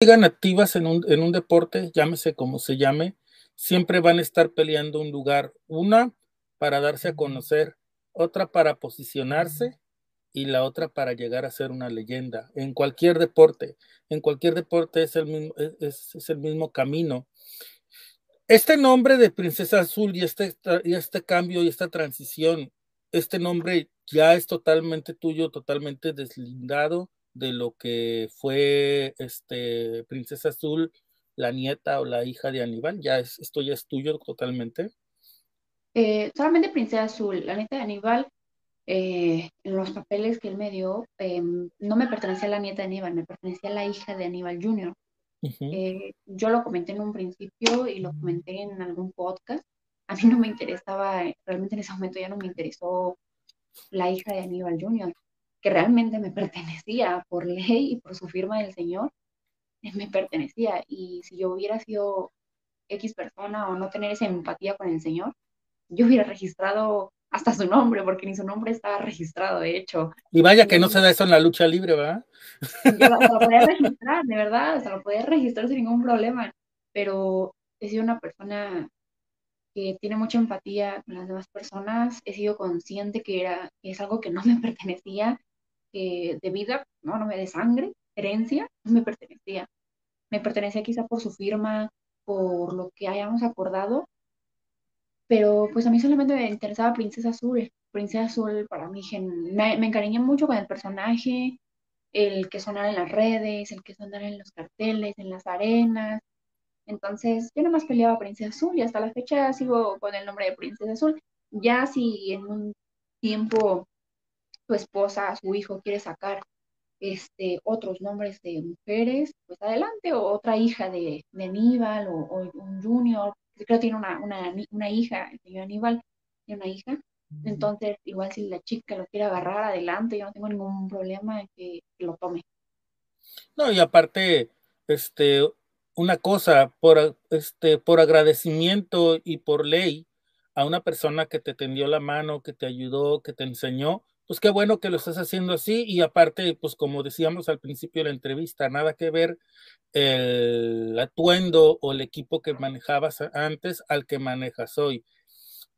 sigan activas en un, en un deporte, llámese como se llame, siempre van a estar peleando un lugar. Una para darse a conocer, otra para posicionarse y la otra para llegar a ser una leyenda. En cualquier deporte, en cualquier deporte es el mismo, es, es el mismo camino. Este nombre de Princesa Azul y este, y este cambio y esta transición, este nombre ya es totalmente tuyo, totalmente deslindado de lo que fue este Princesa Azul, la nieta o la hija de Aníbal, ya es, esto ya es tuyo totalmente. Eh, solamente Princesa Azul, la nieta de Aníbal, eh, en los papeles que él me dio, eh, no me pertenecía a la nieta de Aníbal, me pertenecía a la hija de Aníbal Jr. Uh -huh. yo lo comenté en un principio y lo comenté en algún podcast. A mí no me interesaba, realmente en ese momento ya no me interesó la hija de Aníbal Jr., que realmente me pertenecía por ley y por su firma del Señor, me pertenecía. Y si yo hubiera sido X persona o no tener esa empatía con el Señor, yo hubiera registrado hasta su nombre, porque ni su nombre estaba registrado, de hecho. Y vaya que no se da eso en la lucha libre, ¿verdad? Yo lo, lo podía registrar, de verdad, o sea, lo podía registrar sin ningún problema, pero he sido una persona que tiene mucha empatía con las demás personas, he sido consciente que, era, que es algo que no me pertenecía, que de vida, no, no me de sangre, herencia, me pertenecía. Me pertenecía quizá por su firma, por lo que hayamos acordado, pero pues a mí solamente me interesaba Princesa Azul. Princesa Azul para mí me, me encariñé mucho con el personaje, el que sonara en las redes, el que sonara en los carteles, en las arenas. Entonces yo nomás peleaba Princesa Azul y hasta la fecha sigo con el nombre de Princesa Azul. Ya si en un tiempo tu esposa, su hijo quiere sacar este, otros nombres de mujeres, pues adelante, o otra hija de, de Aníbal o, o un junior, creo que tiene una, una, una hija, el señor Aníbal tiene una hija, entonces igual si la chica lo quiere agarrar adelante, yo no tengo ningún problema en que, que lo tome. No, y aparte, este, una cosa, por, este, por agradecimiento y por ley a una persona que te tendió la mano, que te ayudó, que te enseñó, pues qué bueno que lo estás haciendo así y aparte, pues como decíamos al principio de la entrevista, nada que ver el atuendo o el equipo que manejabas antes al que manejas hoy.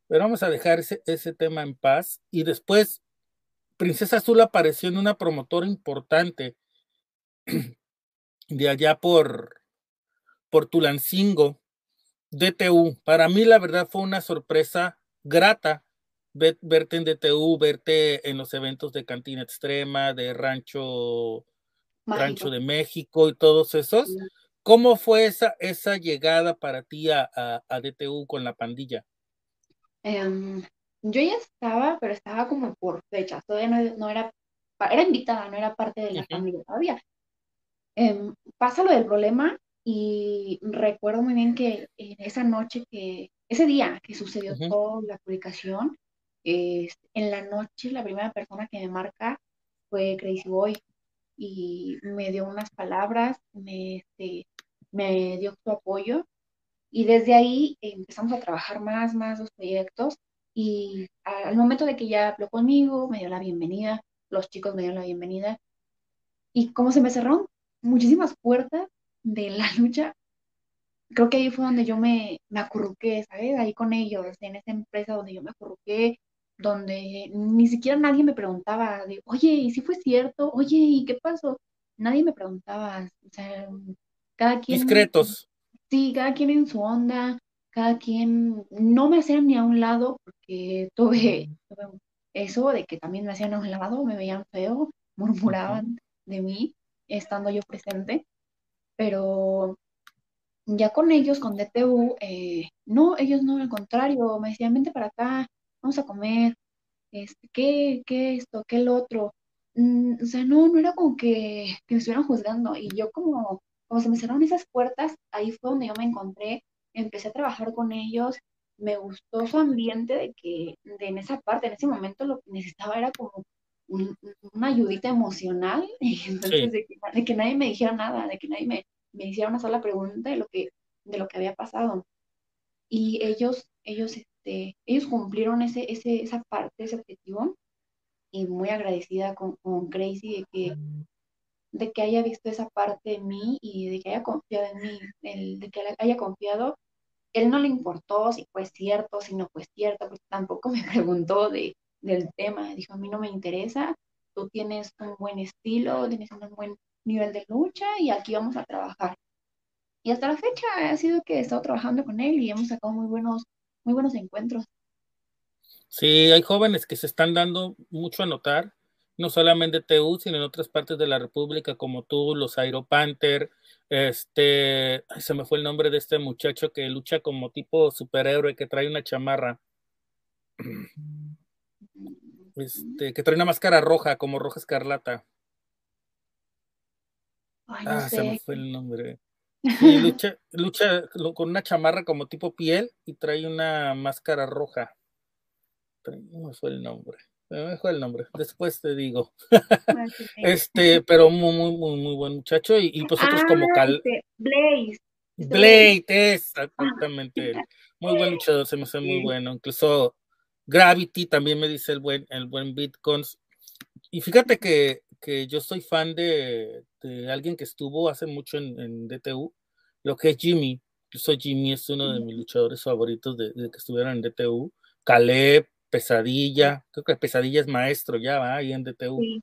Pero vamos a dejar ese, ese tema en paz y después Princesa Azul apareció en una promotora importante de allá por, por Tulancingo, DTU. Para mí la verdad fue una sorpresa grata verte en DTU, verte en los eventos de Cantina Extrema, de Rancho, Mágico. Rancho de México y todos esos. ¿Cómo fue esa, esa llegada para ti a, a, a DTU con la pandilla? Um, yo ya estaba, pero estaba como por fechas, todavía no, no era, era invitada, no era parte de la uh -huh. familia todavía. Um, pasa lo del problema y recuerdo muy bien que en esa noche que, ese día que sucedió uh -huh. toda la publicación, eh, en la noche la primera persona que me marca fue Crazy Boy y me dio unas palabras, me, este, me dio su apoyo y desde ahí empezamos a trabajar más, más los proyectos y al momento de que ya habló conmigo, me dio la bienvenida, los chicos me dieron la bienvenida y como se me cerraron muchísimas puertas de la lucha, creo que ahí fue donde yo me, me acurruqué, ¿sabes? Ahí con ellos, en esa empresa donde yo me acurruqué, donde ni siquiera nadie me preguntaba de, oye, ¿y si fue cierto? Oye, ¿y qué pasó? Nadie me preguntaba, o sea, cada quien... Discretos. Sí, cada quien en su onda, cada quien, no me hacían ni a un lado, porque tuve, tuve eso de que también me hacían a un lado, me veían feo, murmuraban de mí, estando yo presente, pero ya con ellos, con DTU, eh, no, ellos no, al contrario, me decían, vente para acá, vamos a comer, este, ¿qué, qué esto, qué el otro? Mm, o sea, no, no era como que, que me estuvieran juzgando y yo como, como se me cerraron esas puertas, ahí fue donde yo me encontré, empecé a trabajar con ellos, me gustó su ambiente de que de en esa parte, en ese momento lo que necesitaba era como un, una ayudita emocional, entonces sí. de, que, de, que, nadie me dijera nada, de que nadie me, me hiciera una sola pregunta de lo que, de lo que había pasado. Y ellos, ellos este, ellos cumplieron ese, ese, esa parte, ese objetivo, y muy agradecida con, con Crazy de que de que haya visto esa parte de mí y de que haya confiado en mí, el, de que haya confiado. Él no le importó si fue cierto, si no fue cierto, porque tampoco me preguntó de, del tema. Dijo, a mí no me interesa, tú tienes un buen estilo, tienes un buen nivel de lucha y aquí vamos a trabajar. Y hasta la fecha ha sido que he estado trabajando con él y hemos sacado muy buenos, muy buenos encuentros. Sí, hay jóvenes que se están dando mucho a notar, no solamente en TU, sino en otras partes de la República, como tú, los Aeropanther, este, se me fue el nombre de este muchacho que lucha como tipo superhéroe, que trae una chamarra, este, que trae una máscara roja, como roja escarlata. ah, se me fue el nombre. Lucha, lucha con una chamarra como tipo piel y trae una máscara roja. No me fue el nombre. Me fue el nombre. Después te digo. este, pero muy, muy, muy, muy buen muchacho. Y, y vosotros como ah, Cal. Este, Blaze. Blade, exactamente. Muy buen luchador, se me hace muy bueno. Incluso Gravity también me dice el buen, el buen Bitcoins. Y fíjate que, que yo soy fan de, de, alguien que estuvo hace mucho en, en, DTU, lo que es Jimmy. Incluso Jimmy es uno de mis luchadores favoritos de, de que estuvieron en DTU. Caleb, Pesadilla, creo que Pesadilla es maestro ya, ¿va? Ahí en DTU. Sí,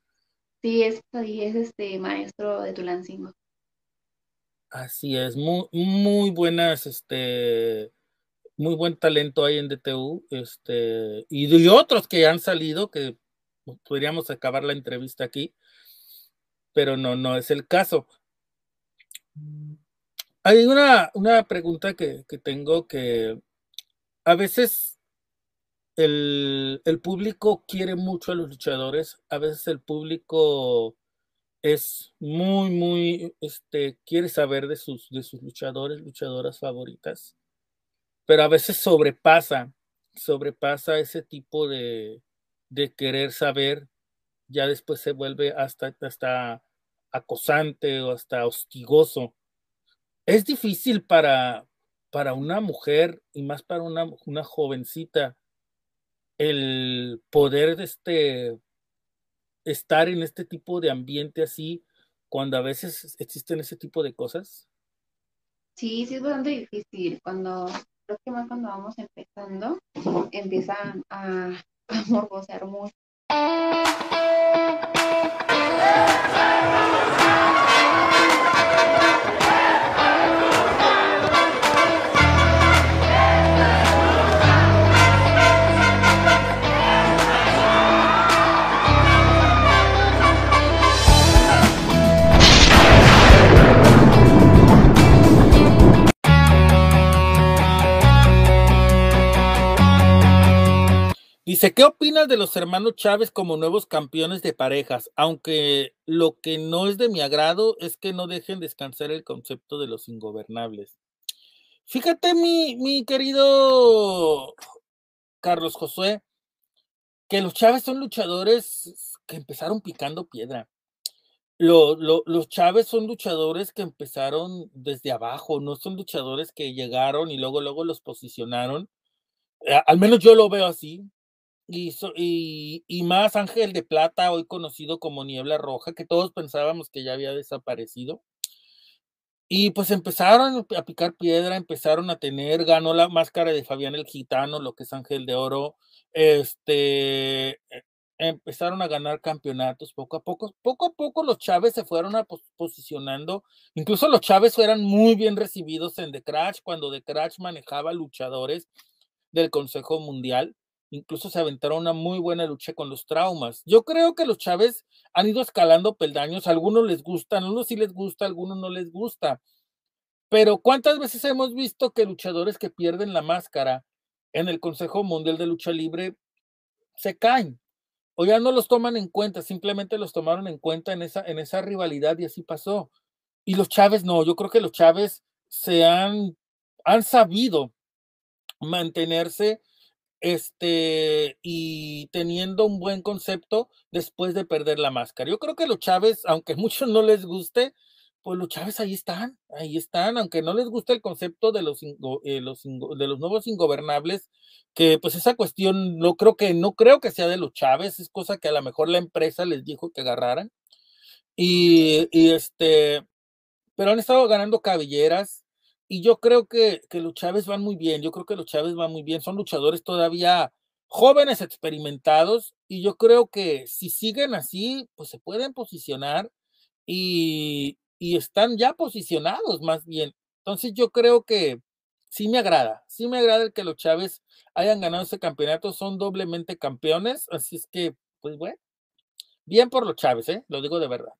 sí es, es este maestro de Tulancingo. Así es, muy, muy buenas, este, muy buen talento ahí en DTU, este, y de otros que han salido, que podríamos acabar la entrevista aquí, pero no, no es el caso. Hay una, una pregunta que, que tengo que a veces el, público quiere mucho a los luchadores, a veces el público es muy, muy, este, quiere saber de sus, de sus luchadores, luchadoras favoritas, pero a veces sobrepasa, sobrepasa ese tipo de, de querer saber, ya después se vuelve hasta, hasta acosante o hasta hostigoso. Es difícil para, para una mujer y más para una, una jovencita el poder de este, estar en este tipo de ambiente así cuando a veces existen ese tipo de cosas? Sí, sí es bastante difícil. Cuando, creo que más cuando vamos empezando, empiezan a, morbosear mucho. Dice, ¿qué opinas de los hermanos Chávez como nuevos campeones de parejas? Aunque lo que no es de mi agrado es que no dejen descansar el concepto de los ingobernables. Fíjate, mi, querido Carlos Josué, que los Chávez son luchadores que empezaron picando piedra. los Chávez son luchadores que empezaron desde abajo, no son luchadores que llegaron y luego, luego los posicionaron. Al menos yo lo veo así y, y, más Ángel de Plata, hoy conocido como Niebla Roja, que todos pensábamos que ya había desaparecido. Y pues empezaron a picar piedra, empezaron a tener, ganó la máscara de Fabián el Gitano, lo que es Ángel de Oro, este, e, empezaron a ganar campeonatos poco a poco. Poco a poco los Chávez se fueron a posicionando, incluso los Chávez eran muy bien recibidos en The Crash, cuando The Crash manejaba luchadores del Consejo Mundial incluso se aventaron una muy buena lucha con los traumas. Yo creo que los Chávez han ido escalando peldaños, algunos les gustan, algunos sí les gusta, algunos no les gusta. Pero ¿cuántas veces hemos visto que luchadores que pierden la máscara en el Consejo Mundial de Lucha Libre se caen? O ya no los toman en cuenta, simplemente los tomaron en cuenta en esa, en esa rivalidad y así pasó. Y los Chávez no, yo creo que los Chávez se han, han sabido mantenerse este, y teniendo un buen concepto después de perder la máscara. Yo creo que los Chávez, aunque muchos no les guste, pues los Chávez ahí están, ahí están, aunque no les guste el concepto de los, eh, los, de los nuevos ingobernables, que pues esa cuestión no creo que, no creo que sea de los Chávez, es cosa que a lo mejor la empresa les dijo que agarraran. Y, y este, pero han estado ganando cabelleras y yo creo que, que los Chávez van muy bien, yo creo que los Chávez van muy bien, son luchadores todavía jóvenes, experimentados, y yo creo que si siguen así, pues se pueden posicionar y, y están ya posicionados más bien. Entonces yo creo que sí me agrada, sí me agrada el que los Chávez hayan ganado ese campeonato, son doblemente campeones, así es que, pues bueno, bien por los Chávez, ¿eh? lo digo de verdad.